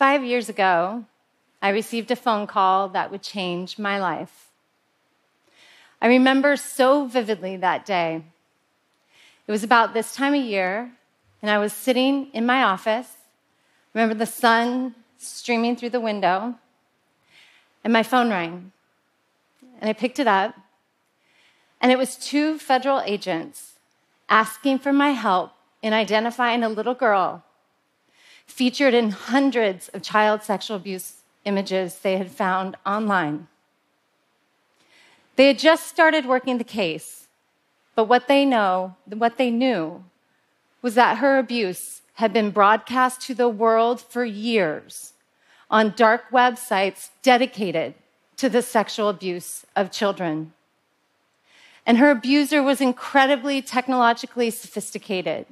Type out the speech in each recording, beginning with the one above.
five years ago, I received a phone call that would change my life. I remember so vividly that day. It was about this time of year, and I was sitting in my office. Remember the sun streaming through the window, and my phone rang. And I picked it up, and it was two federal agents asking for my help in identifying a little girl featured in hundreds of child sexual abuse images they had found online. They had just started working the case, but what they know, what they knew was that her abuse had been broadcast to the world for years on dark websites dedicated to the sexual abuse of children. And her abuser was incredibly technologically sophisticated.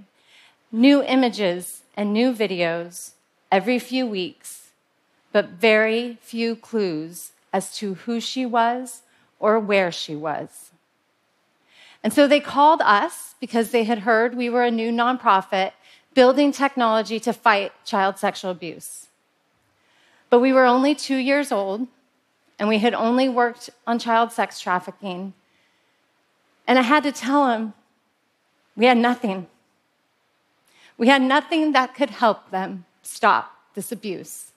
New images and new videos every few weeks, but very few clues as to who she was or where she was. And so they called us because they had heard we were a new nonprofit building technology to fight child sexual abuse. But we were only two years old, and we had only worked on child sex trafficking. And I had to tell them we had nothing. We had nothing that could help them stop this abuse.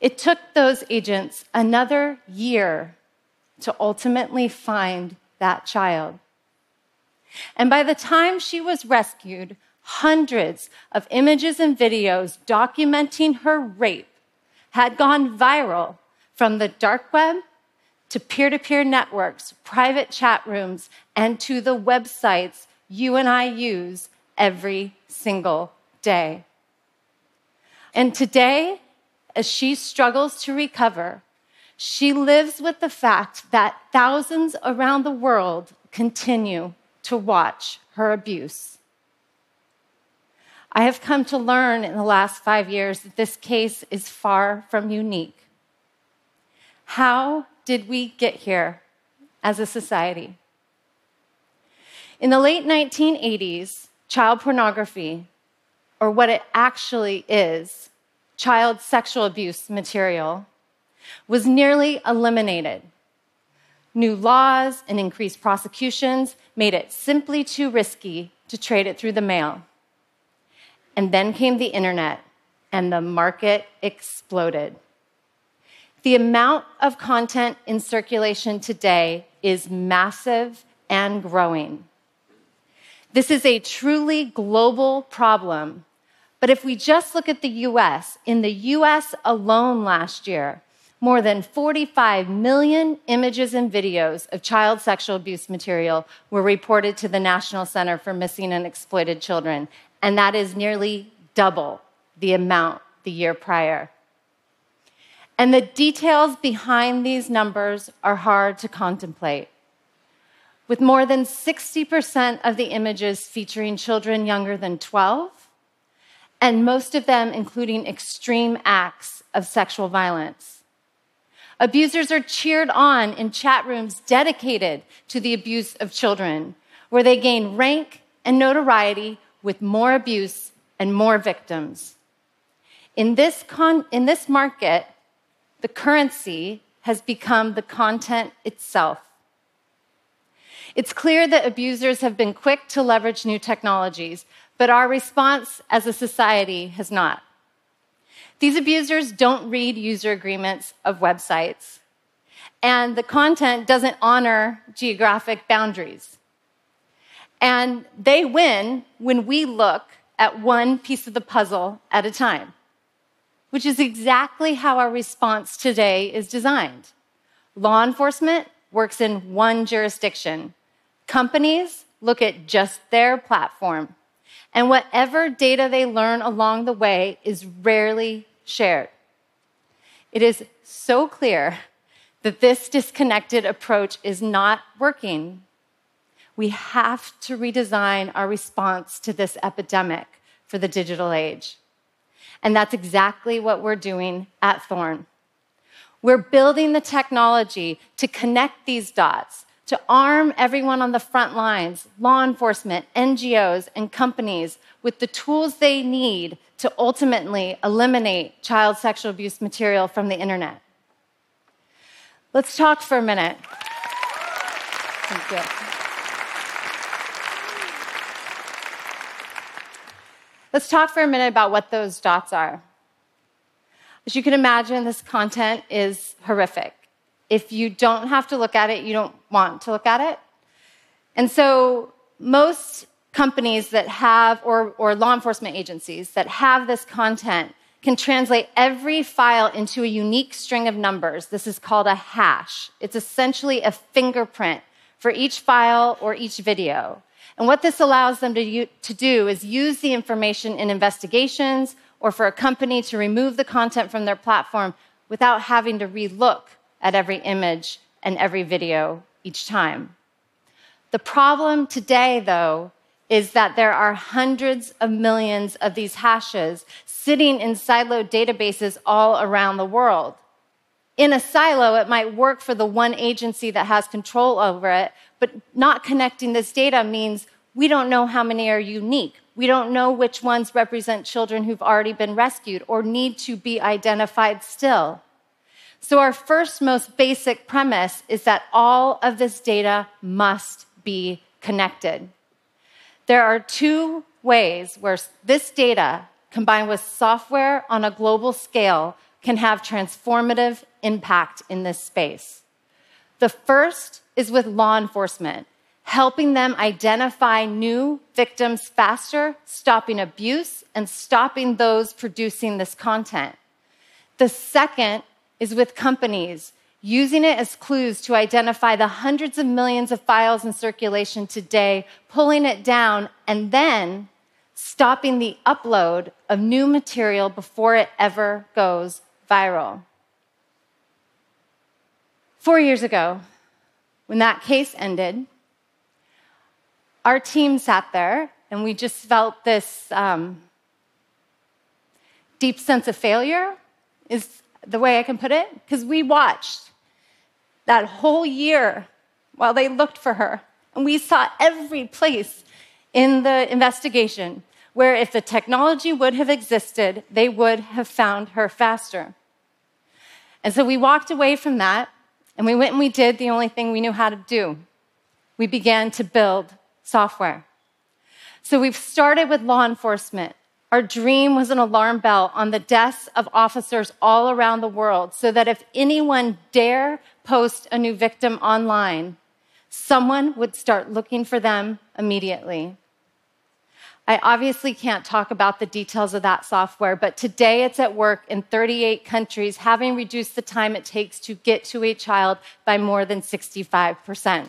It took those agents another year to ultimately find that child. And by the time she was rescued, hundreds of images and videos documenting her rape had gone viral from the dark web to peer to peer networks, private chat rooms, and to the websites you and I use every single day. And today, as she struggles to recover, she lives with the fact that thousands around the world continue to watch her abuse. I have come to learn in the last five years that this case is far from unique. How did we get here as a society? In the late 1980s, child pornography, or what it actually is, child sexual abuse material, was nearly eliminated. New laws and increased prosecutions made it simply too risky to trade it through the mail. And then came the internet, and the market exploded. The amount of content in circulation today is massive and growing. This is a truly global problem. But if we just look at the US, in the US alone last year, more than 45 million images and videos of child sexual abuse material were reported to the National Center for Missing and Exploited Children, and that is nearly double the amount the year prior. And the details behind these numbers are hard to contemplate with more than 60% of the images featuring children younger than 12, and most of them including extreme acts of sexual violence. Abusers are cheered on in chat rooms dedicated to the abuse of children, where they gain rank and notoriety with more abuse and more victims. In this, con- in this market, the currency has become the content itself. It's clear that abusers have been quick to leverage new technologies, but our response as a society has not. These abusers don't read user agreements of websites, and the content doesn't honor geographic boundaries. And they win when we look at one piece of the puzzle at a time, which is exactly how our response today is designed. Law enforcement works in one jurisdiction, Companies look at just their platform, and whatever data they learn along the way is rarely shared. It is so clear that this disconnected approach is not working. We have to redesign our response to this epidemic for the digital age. And that's exactly what we're doing at Thorn. We're building the technology to connect these dots to arm everyone on the front lines, law enforcement, NGOs, and companies with the tools they need to ultimately eliminate child sexual abuse material from the internet. Let's talk for a minute. Thank you. Let's talk for a minute about what those dots are. As you can imagine, this content is horrific. If you don't have to look at it, you don't want to look at it. And so, most companies that have, or, or law enforcement agencies that have this content, can translate every file into a unique string of numbers. This is called a hash. It's essentially a fingerprint for each file or each video. And what this allows them to, to do is use the information in investigations or for a company to remove the content from their platform without having to relook at every image and every video each time. The problem today, though, is that there are hundreds of millions of these hashes sitting in siloed databases all around the world. In a silo, it might work for the one agency that has control over it, but not connecting this data means we don't know how many are unique. We don't know which ones represent children who've already been rescued or need to be identified still. So, our first, most basic premise is that all of this data must be connected. There are two ways where this data, combined with software on a global scale, can have transformative impact in this space. The first is with law enforcement helping them identify new victims faster, stopping abuse, and stopping those producing this content. The second is with companies using it as clues to identify the hundreds of millions of files in circulation today, pulling it down, and then stopping the upload of new material before it ever goes viral. Four years ago, when that case ended, our team sat there and we just felt this um, deep sense of failure, is the way I can put it, because we watched that whole year while they looked for her. And we saw every place in the investigation where if the technology would have existed, they would have found her faster. And so we walked away from that and we went and we did the only thing we knew how to do. We began to build software. So we've started with law enforcement. Our dream was an alarm bell on the desks of officers all around the world so that if anyone dare post a new victim online, someone would start looking for them immediately. I obviously can't talk about the details of that software, but today it's at work in 38 countries, having reduced the time it takes to get to a child by more than 65%.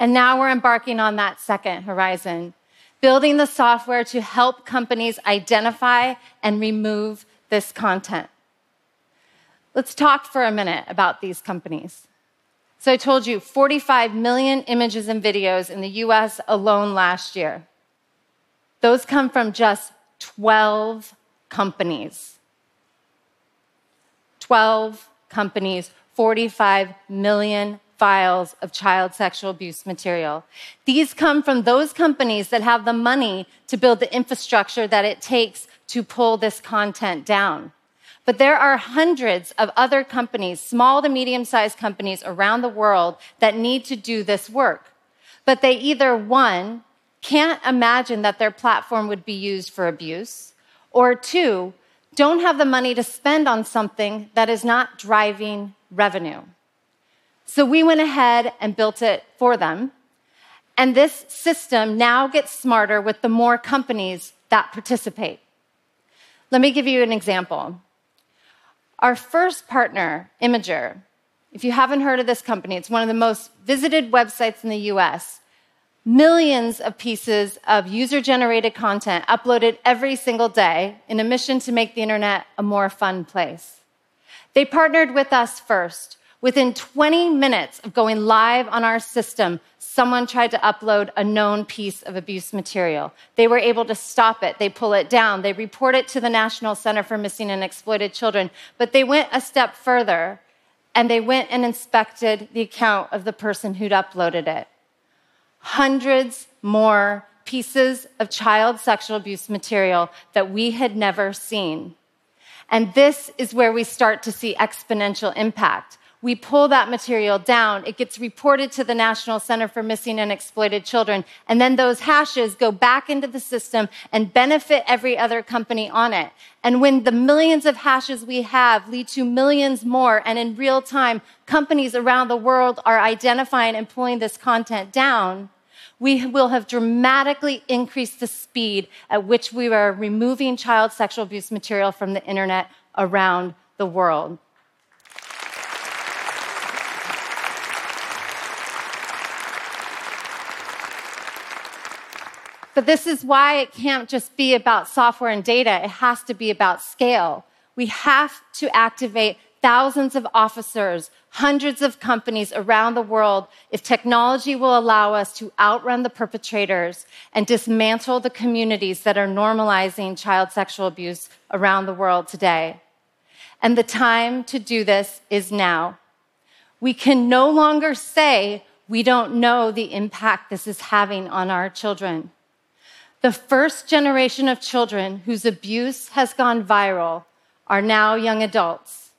And now we're embarking on that second horizon, building the software to help companies identify and remove this content. Let's talk for a minute about these companies. So, I told you 45 million images and videos in the US alone last year. Those come from just 12 companies. 12 companies, 45 million files of child sexual abuse material. These come from those companies that have the money to build the infrastructure that it takes to pull this content down. But there are hundreds of other companies, small to medium sized companies around the world that need to do this work. But they either, one, can't imagine that their platform would be used for abuse, or two, don't have the money to spend on something that is not driving revenue. So we went ahead and built it for them. And this system now gets smarter with the more companies that participate. Let me give you an example. Our first partner, Imgur, if you haven't heard of this company, it's one of the most visited websites in the US. Millions of pieces of user generated content uploaded every single day in a mission to make the internet a more fun place. They partnered with us first Within 20 minutes of going live on our system, someone tried to upload a known piece of abuse material. They were able to stop it, they pull it down, they report it to the National Center for Missing and Exploited Children, but they went a step further. and they went and inspected the account of the person who'd uploaded it. Hundreds more pieces of child sexual abuse material that we had never seen. And this is where we start to see exponential impact. We pull that material down, it gets reported to the National Center for Missing and Exploited Children, and then those hashes go back into the system and benefit every other company on it. And when the millions of hashes we have lead to millions more, and in real time, companies around the world are identifying and pulling this content down, we will have dramatically increased the speed at which we are removing child sexual abuse material from the internet around the world. But this is why it can't just be about software and data. It has to be about scale. We have to activate thousands of officers, hundreds of companies around the world if technology will allow us to outrun the perpetrators and dismantle the communities that are normalizing child sexual abuse around the world today. And the time to do this is now. We can no longer say we don't know the impact this is having on our children. The first generation of children whose abuse has gone viral are now young adults.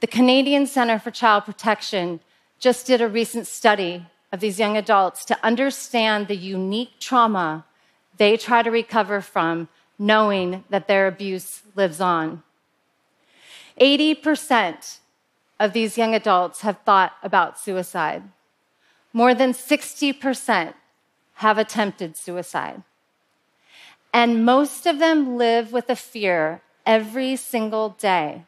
The Canadian Centre for Child Protection just did a recent study of these young adults to understand the unique trauma they try to recover from, knowing that their abuse lives on. 80% of these young adults have thought about suicide. More than 60% have attempted suicide. And most of them live with a fear every single day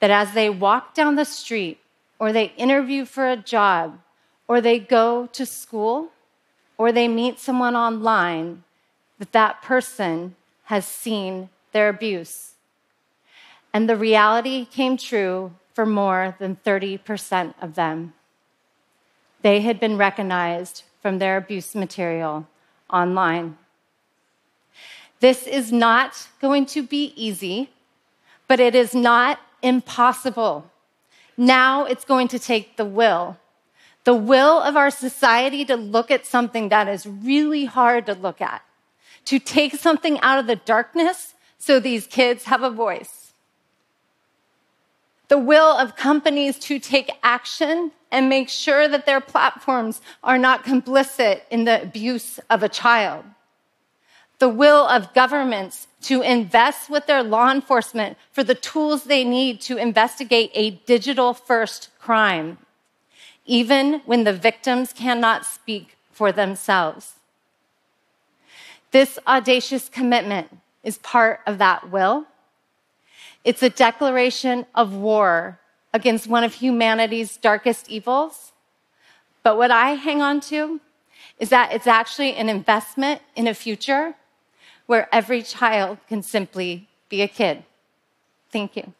that as they walk down the street or they interview for a job or they go to school or they meet someone online, that that person has seen their abuse. And the reality came true for more than 30% of them. They had been recognized from their abuse material online. This is not going to be easy, but it is not impossible. Now it's going to take the will. The will of our society to look at something that is really hard to look at, to take something out of the darkness so these kids have a voice. The will of companies to take action and make sure that their platforms are not complicit in the abuse of a child the will of governments to invest with their law enforcement for the tools they need to investigate a digital first crime, even when the victims cannot speak for themselves. This audacious commitment is part of that will. It's a declaration of war against one of humanity's darkest evils. But what I hang on to is that it's actually an investment in a future where every child can simply be a kid. Thank you.